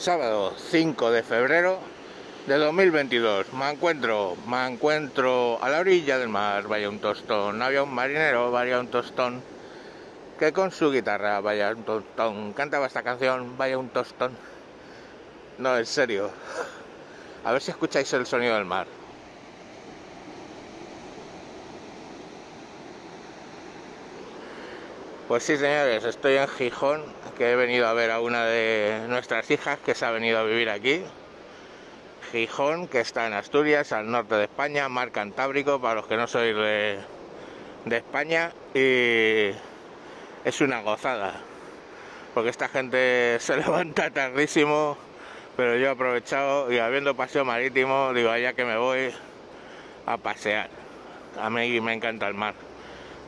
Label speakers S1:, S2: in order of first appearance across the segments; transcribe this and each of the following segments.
S1: sábado 5 de febrero de 2022. Me encuentro, me encuentro a la orilla del mar, vaya un tostón. Había un marinero, vaya un tostón, que con su guitarra, vaya un tostón, cantaba esta canción, vaya un tostón. No, en serio. A ver si escucháis el sonido del mar. Pues sí, señores, estoy en Gijón, que he venido a ver a una de nuestras hijas que se ha venido a vivir aquí. Gijón, que está en Asturias, al norte de España, mar Cantábrico, para los que no sois de, de España, y es una gozada, porque esta gente se levanta tardísimo, pero yo he aprovechado y habiendo paseo marítimo, digo, allá que me voy a pasear. A mí me encanta el mar,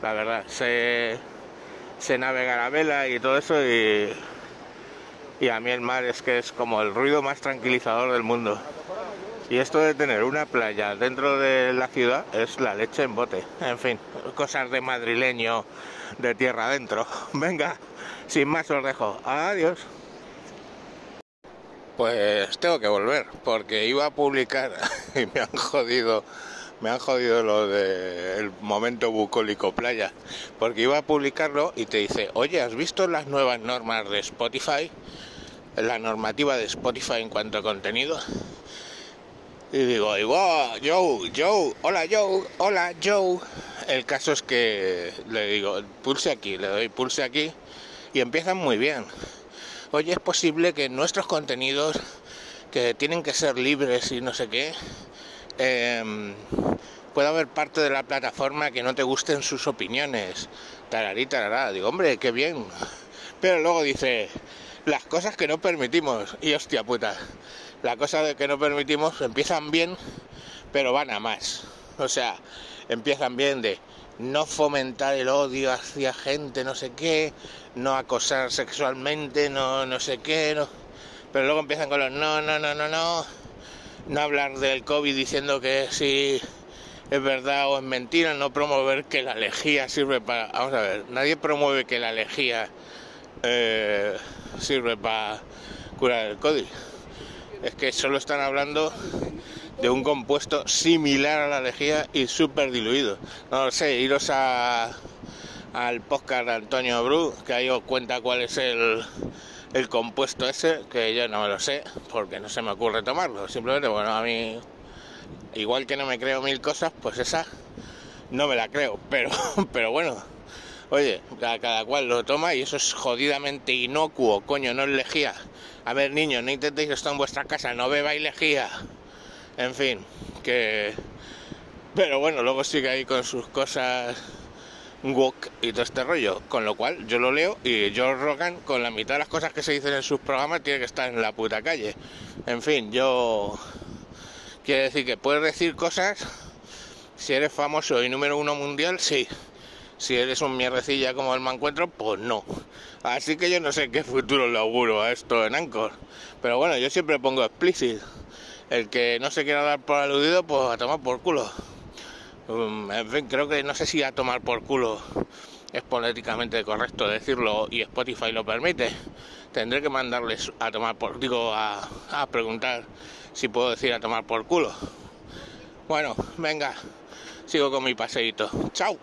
S1: la verdad. Se, se navega la vela y todo eso y, y a mí el mar es que es como el ruido más tranquilizador del mundo. Y esto de tener una playa dentro de la ciudad es la leche en bote. En fin, cosas de madrileño de tierra adentro. Venga, sin más os dejo. Adiós. Pues tengo que volver porque iba a publicar y me han jodido me han jodido lo del momento bucólico playa, porque iba a publicarlo y te dice, oye, ¿has visto las nuevas normas de Spotify? La normativa de Spotify en cuanto a contenido. Y digo, igual, Joe, Joe, hola Joe, hola Joe. El caso es que le digo, pulse aquí, le doy pulse aquí y empiezan muy bien. Oye, es posible que nuestros contenidos, que tienen que ser libres y no sé qué, eh, puede haber parte de la plataforma que no te gusten sus opiniones. Tararí, tarará. Digo, hombre, qué bien. Pero luego dice, las cosas que no permitimos. Y hostia puta, las cosas que no permitimos empiezan bien, pero van a más. O sea, empiezan bien de no fomentar el odio hacia gente, no sé qué, no acosar sexualmente, no, no sé qué, no. Pero luego empiezan con los no, no, no, no, no. No hablar del COVID diciendo que si es verdad o es mentira, no promover que la lejía sirve para... Vamos a ver, nadie promueve que la lejía eh, sirve para curar el COVID. Es que solo están hablando de un compuesto similar a la lejía y súper diluido. No lo sé, iros a, al podcast de Antonio Bru, que ahí os cuenta cuál es el, el compuesto ese, que yo no me lo sé, porque no se me ocurre tomarlo. Simplemente, bueno, a mí igual que no me creo mil cosas, pues esa no me la creo. Pero, pero bueno, oye, cada, cual lo toma y eso es jodidamente inocuo, coño, no es lejía. A ver, niños, no intentéis esto en vuestra casa, no bebáis lejía. En fin, que... Pero bueno, luego sigue ahí con sus cosas wok y todo este rollo. Con lo cual yo lo leo y George Rogan, con la mitad de las cosas que se dicen en sus programas, tiene que estar en la puta calle. En fin, yo Quiere decir que puedes decir cosas, si eres famoso y número uno mundial, sí. Si eres un mierdecilla como el me encuentro, pues no. Así que yo no sé qué futuro le auguro a esto en Anchor. Pero bueno, yo siempre pongo explicit. El que no se quiera dar por aludido, pues a tomar por culo. Um, fin, creo que no sé si a tomar por culo es políticamente correcto decirlo y Spotify lo permite. Tendré que mandarles a tomar por, digo, a, a preguntar si puedo decir a tomar por culo. Bueno, venga, sigo con mi paseíto. Chao.